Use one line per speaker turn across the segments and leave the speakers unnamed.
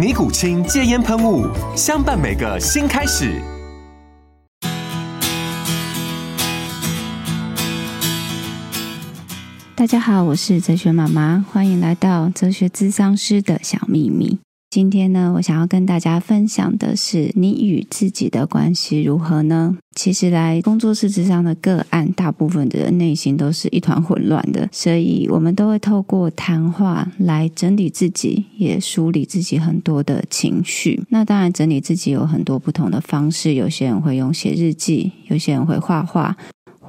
尼古清戒烟喷雾，相伴每个新开始。
大家好，我是哲学妈妈，欢迎来到哲学咨商师的小秘密。今天呢，我想要跟大家分享的是，你与自己的关系如何呢？其实来工作室之上的个案，大部分的人内心都是一团混乱的，所以我们都会透过谈话来整理自己，也梳理自己很多的情绪。那当然，整理自己有很多不同的方式，有些人会用写日记，有些人会画画，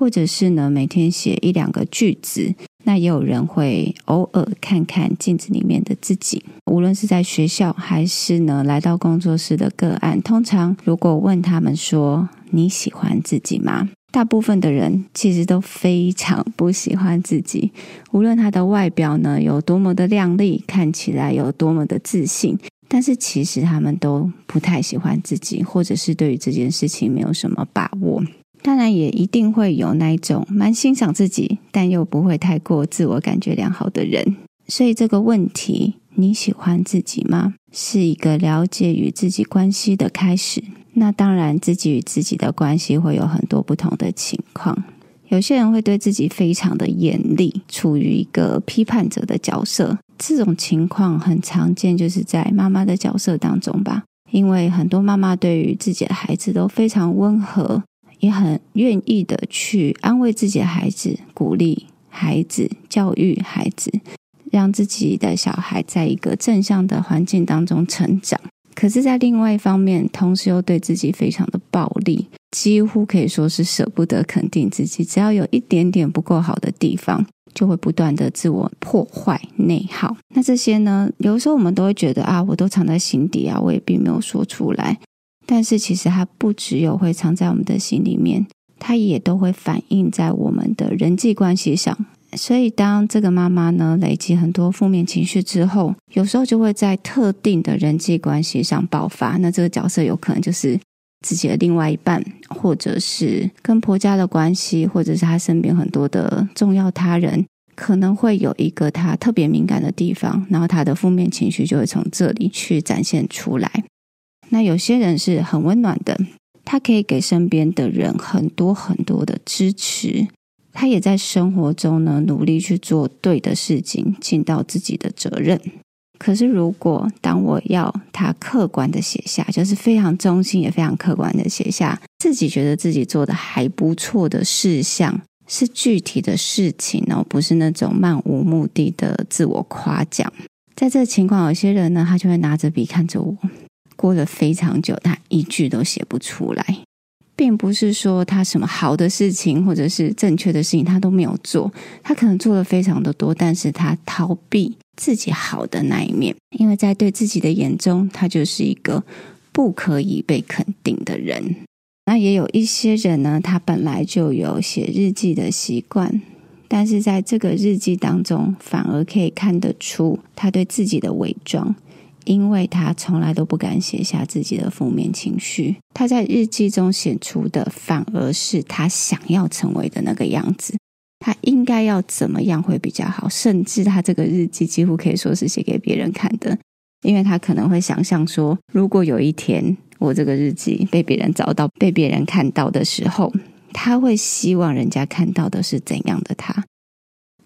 或者是呢，每天写一两个句子。那也有人会偶尔看看镜子里面的自己，无论是在学校还是呢来到工作室的个案，通常如果问他们说，你喜欢自己吗？大部分的人其实都非常不喜欢自己，无论他的外表呢有多么的靓丽，看起来有多么的自信，但是其实他们都不太喜欢自己，或者是对于这件事情没有什么把握。当然也一定会有那一种蛮欣赏自己，但又不会太过自我感觉良好的人。所以这个问题，你喜欢自己吗？是一个了解与自己关系的开始。那当然，自己与自己的关系会有很多不同的情况。有些人会对自己非常的严厉，处于一个批判者的角色。这种情况很常见，就是在妈妈的角色当中吧。因为很多妈妈对于自己的孩子都非常温和。也很愿意的去安慰自己的孩子，鼓励孩子，教育孩子，让自己的小孩在一个正向的环境当中成长。可是，在另外一方面，同时又对自己非常的暴力，几乎可以说是舍不得肯定自己。只要有一点点不够好的地方，就会不断的自我破坏、内耗。那这些呢，有时候我们都会觉得啊，我都藏在心底啊，我也并没有说出来。但是其实它不只有会藏在我们的心里面，它也都会反映在我们的人际关系上。所以当这个妈妈呢，累积很多负面情绪之后，有时候就会在特定的人际关系上爆发。那这个角色有可能就是自己的另外一半，或者是跟婆家的关系，或者是他身边很多的重要他人，可能会有一个他特别敏感的地方，然后他的负面情绪就会从这里去展现出来。那有些人是很温暖的，他可以给身边的人很多很多的支持，他也在生活中呢努力去做对的事情，尽到自己的责任。可是，如果当我要他客观的写下，就是非常中心也非常客观的写下自己觉得自己做的还不错的事项，是具体的事情哦，不是那种漫无目的的自我夸奖。在这情况，有些人呢，他就会拿着笔看着我。过了非常久，他一句都写不出来，并不是说他什么好的事情或者是正确的事情他都没有做，他可能做了非常的多，但是他逃避自己好的那一面，因为在对自己的眼中，他就是一个不可以被肯定的人。那也有一些人呢，他本来就有写日记的习惯，但是在这个日记当中，反而可以看得出他对自己的伪装。因为他从来都不敢写下自己的负面情绪，他在日记中写出的反而是他想要成为的那个样子。他应该要怎么样会比较好？甚至他这个日记几乎可以说是写给别人看的，因为他可能会想象说，如果有一天我这个日记被别人找到、被别人看到的时候，他会希望人家看到的是怎样的他。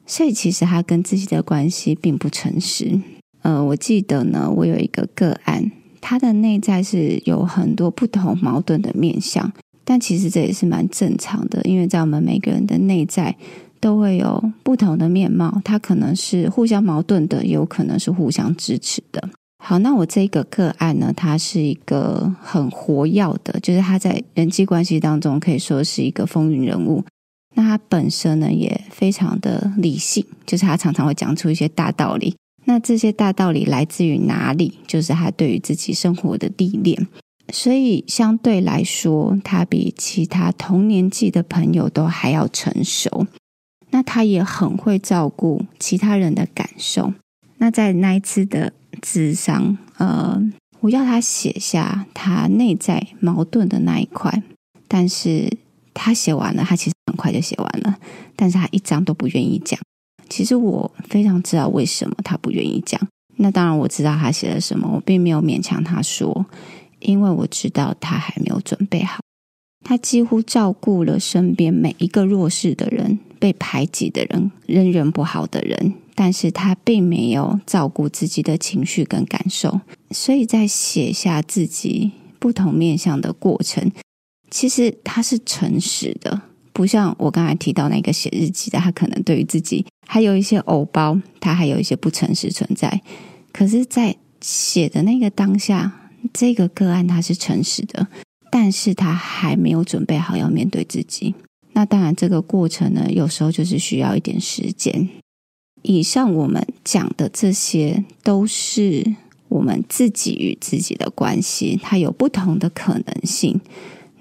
所以，其实他跟自己的关系并不诚实。呃，我记得呢，我有一个个案，他的内在是有很多不同矛盾的面相，但其实这也是蛮正常的，因为在我们每个人的内在都会有不同的面貌，它可能是互相矛盾的，也有可能是互相支持的。好，那我这个个案呢，他是一个很活跃的，就是他在人际关系当中可以说是一个风云人物。那他本身呢，也非常的理性，就是他常常会讲出一些大道理。那这些大道理来自于哪里？就是他对于自己生活的历练。所以相对来说，他比其他同年纪的朋友都还要成熟。那他也很会照顾其他人的感受。那在那一次的咨商，呃，我要他写下他内在矛盾的那一块，但是他写完了，他其实很快就写完了，但是他一张都不愿意讲。其实我非常知道为什么他不愿意讲。那当然我知道他写了什么，我并没有勉强他说，因为我知道他还没有准备好。他几乎照顾了身边每一个弱势的人、被排挤的人、人缘不好的人。但是他并没有照顾自己的情绪跟感受，所以在写下自己不同面向的过程，其实他是诚实的，不像我刚才提到那个写日记的，他可能对于自己还有一些偶包，他还有一些不诚实存在。可是，在写的那个当下，这个个案他是诚实的，但是他还没有准备好要面对自己。那当然，这个过程呢，有时候就是需要一点时间。以上我们讲的这些都是我们自己与自己的关系，它有不同的可能性，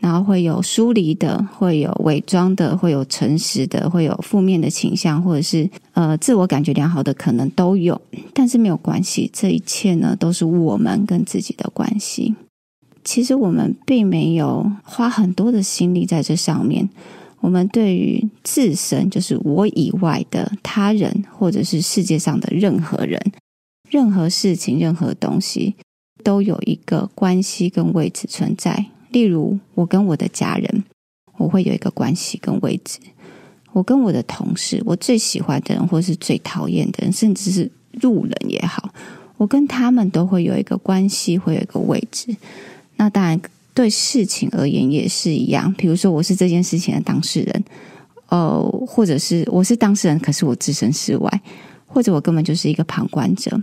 然后会有疏离的，会有伪装的，会有诚实的，会有负面的倾向，或者是呃自我感觉良好的可能都有。但是没有关系，这一切呢都是我们跟自己的关系。其实我们并没有花很多的心力在这上面。我们对于自身，就是我以外的他人，或者是世界上的任何人、任何事情、任何东西，都有一个关系跟位置存在。例如，我跟我的家人，我会有一个关系跟位置；我跟我的同事，我最喜欢的人，或是最讨厌的人，甚至是路人也好，我跟他们都会有一个关系，会有一个位置。那当然。对事情而言也是一样，比如说我是这件事情的当事人，呃，或者是我是当事人，可是我置身事外，或者我根本就是一个旁观者。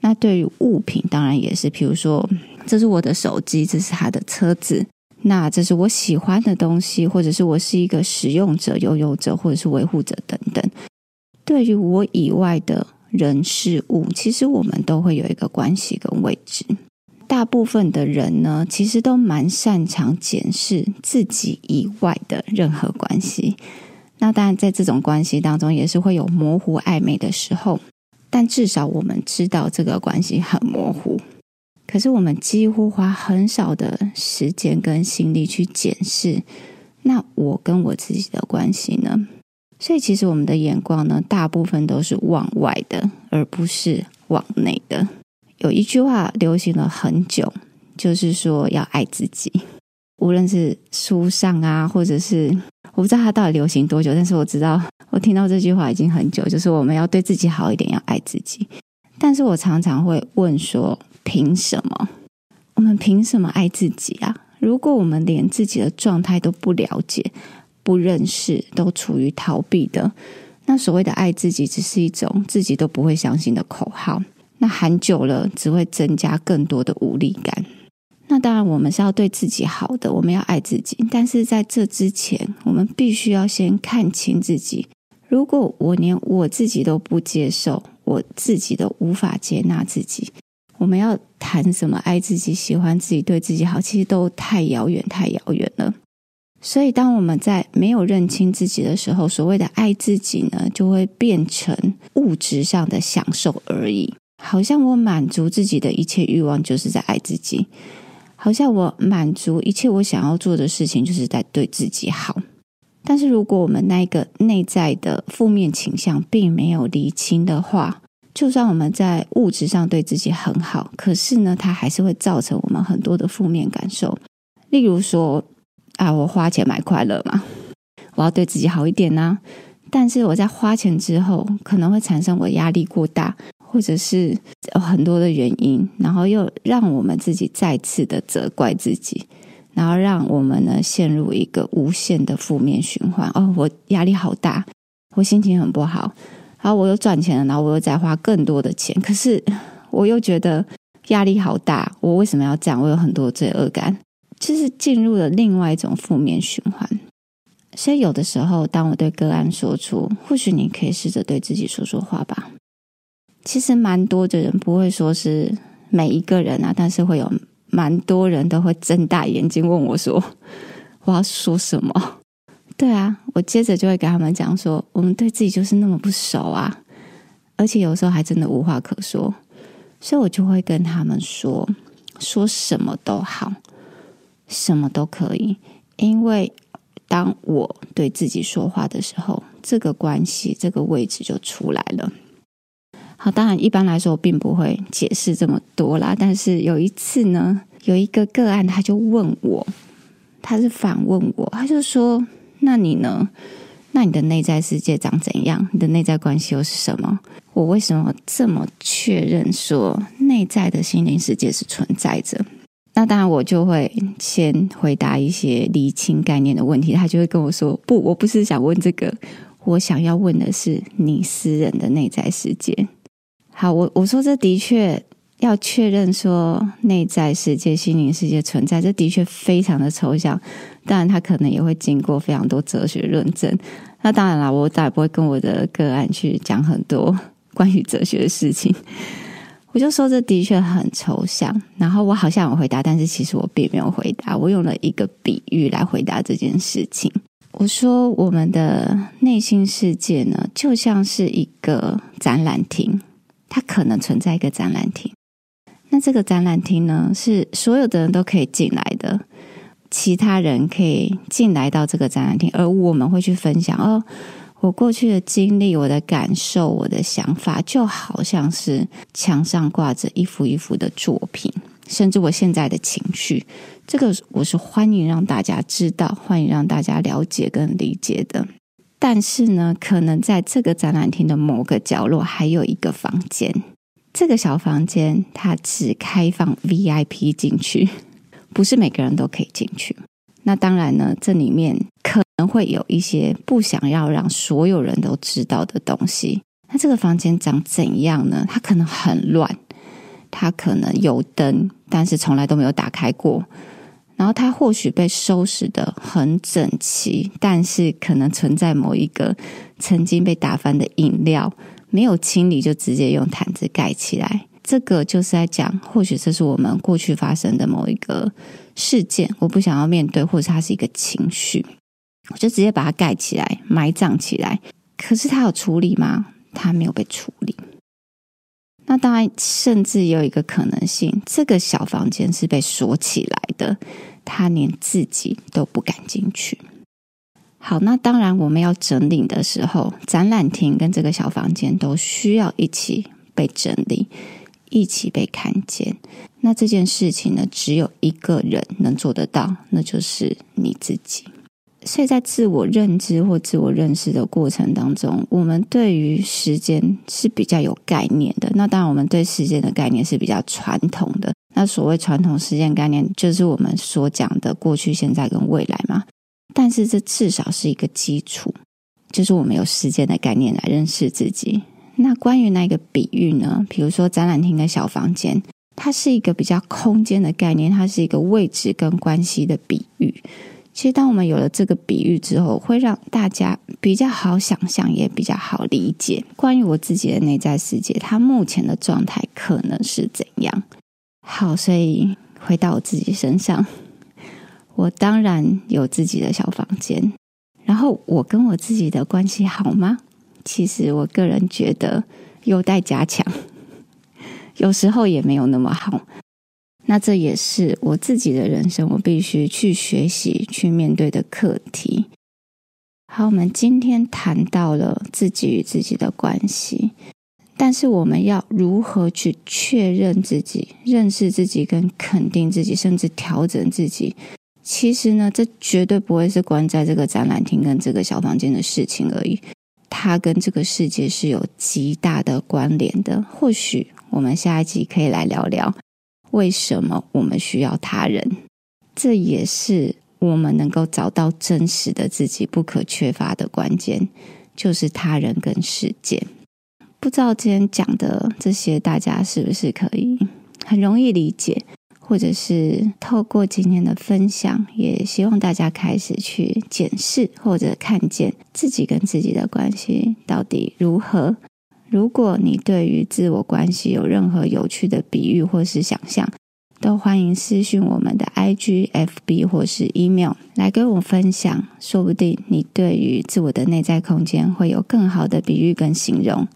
那对于物品，当然也是，比如说这是我的手机，这是他的车子，那这是我喜欢的东西，或者是我是一个使用者、拥有者，或者是维护者等等。对于我以外的人事物，其实我们都会有一个关系跟位置。大部分的人呢，其实都蛮擅长检视自己以外的任何关系。那当然，在这种关系当中，也是会有模糊暧昧的时候。但至少我们知道这个关系很模糊。可是我们几乎花很少的时间跟心力去检视，那我跟我自己的关系呢？所以，其实我们的眼光呢，大部分都是往外的，而不是往内的。有一句话流行了很久，就是说要爱自己。无论是书上啊，或者是我不知道它到底流行多久，但是我知道我听到这句话已经很久，就是我们要对自己好一点，要爱自己。但是我常常会问说：凭什么？我们凭什么爱自己啊？如果我们连自己的状态都不了解、不认识，都处于逃避的，那所谓的爱自己，只是一种自己都不会相信的口号。那喊久了，只会增加更多的无力感。那当然，我们是要对自己好的，我们要爱自己。但是在这之前，我们必须要先看清自己。如果我连我自己都不接受，我自己都无法接纳自己，我们要谈什么爱自己、喜欢自己、对自己好，其实都太遥远、太遥远了。所以，当我们在没有认清自己的时候，所谓的爱自己呢，就会变成物质上的享受而已。好像我满足自己的一切欲望，就是在爱自己；好像我满足一切我想要做的事情，就是在对自己好。但是，如果我们那个内在的负面倾向并没有厘清的话，就算我们在物质上对自己很好，可是呢，它还是会造成我们很多的负面感受。例如说，啊，我花钱买快乐嘛，我要对自己好一点呢。但是我在花钱之后，可能会产生我压力过大。或者是有很多的原因，然后又让我们自己再次的责怪自己，然后让我们呢陷入一个无限的负面循环。哦，我压力好大，我心情很不好，然后我又赚钱了，然后我又再花更多的钱，可是 我又觉得压力好大，我为什么要这样？我有很多罪恶感，就是进入了另外一种负面循环。所以有的时候，当我对个案说出，或许你可以试着对自己说说话吧。其实蛮多的人不会说是每一个人啊，但是会有蛮多人都会睁大眼睛问我说：“ 我要说什么？”对啊，我接着就会跟他们讲说：“我们对自己就是那么不熟啊，而且有时候还真的无话可说。”所以我就会跟他们说：“说什么都好，什么都可以，因为当我对自己说话的时候，这个关系这个位置就出来了。”好，当然一般来说我并不会解释这么多啦。但是有一次呢，有一个个案，他就问我，他是反问我，他就说：“那你呢？那你的内在世界长怎样？你的内在关系又是什么？我为什么这么确认说内在的心灵世界是存在着？”那当然，我就会先回答一些厘清概念的问题。他就会跟我说：“不，我不是想问这个，我想要问的是你私人的内在世界。”好，我我说这的确要确认说内在世界、心灵世界存在，这的确非常的抽象。当然，他可能也会经过非常多哲学论证。那当然了，我再也不会跟我的个案去讲很多关于哲学的事情。我就说这的确很抽象。然后我好像有回答，但是其实我并没有回答。我用了一个比喻来回答这件事情。我说我们的内心世界呢，就像是一个展览厅。它可能存在一个展览厅，那这个展览厅呢，是所有的人都可以进来的，其他人可以进来到这个展览厅，而我们会去分享哦，我过去的经历、我的感受、我的想法，就好像是墙上挂着一幅一幅的作品，甚至我现在的情绪，这个我是欢迎让大家知道、欢迎让大家了解跟理解的。但是呢，可能在这个展览厅的某个角落还有一个房间，这个小房间它只开放 VIP 进去，不是每个人都可以进去。那当然呢，这里面可能会有一些不想要让所有人都知道的东西。那这个房间长怎样呢？它可能很乱，它可能有灯，但是从来都没有打开过。然后它或许被收拾得很整齐，但是可能存在某一个曾经被打翻的饮料，没有清理就直接用毯子盖起来。这个就是在讲，或许这是我们过去发生的某一个事件，我不想要面对，或者它是一个情绪，我就直接把它盖起来，埋葬起来。可是它有处理吗？它没有被处理。那当然，甚至有一个可能性，这个小房间是被锁起来的，他连自己都不敢进去。好，那当然我们要整理的时候，展览厅跟这个小房间都需要一起被整理，一起被看见。那这件事情呢，只有一个人能做得到，那就是你自己。所以在自我认知或自我认识的过程当中，我们对于时间是比较有概念的。那当然，我们对时间的概念是比较传统的。那所谓传统时间概念，就是我们所讲的过去、现在跟未来嘛。但是这至少是一个基础，就是我们有时间的概念来认识自己。关于那个比喻呢？比如说展览厅的小房间，它是一个比较空间的概念，它是一个位置跟关系的比喻。其实，当我们有了这个比喻之后，会让大家比较好想象，也比较好理解关于我自己的内在世界，它目前的状态可能是怎样。好，所以回到我自己身上，我当然有自己的小房间。然后，我跟我自己的关系好吗？其实，我个人觉得有待加强，有时候也没有那么好。那这也是我自己的人生，我必须去学习、去面对的课题。好，我们今天谈到了自己与自己的关系，但是我们要如何去确认自己、认识自己、跟肯定自己，甚至调整自己？其实呢，这绝对不会是关在这个展览厅跟这个小房间的事情而已，它跟这个世界是有极大的关联的。或许我们下一集可以来聊聊。为什么我们需要他人？这也是我们能够找到真实的自己不可缺乏的关键，就是他人跟世界。不知道今天讲的这些，大家是不是可以很容易理解？或者是透过今天的分享，也希望大家开始去检视或者看见自己跟自己的关系到底如何。如果你对于自我关系有任何有趣的比喻或是想象，都欢迎私讯我们的 IG、FB 或是 email 来跟我分享。说不定你对于自我的内在空间会有更好的比喻跟形容。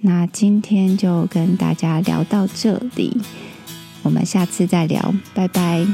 那今天就跟大家聊到这里。我们下次再聊，拜拜。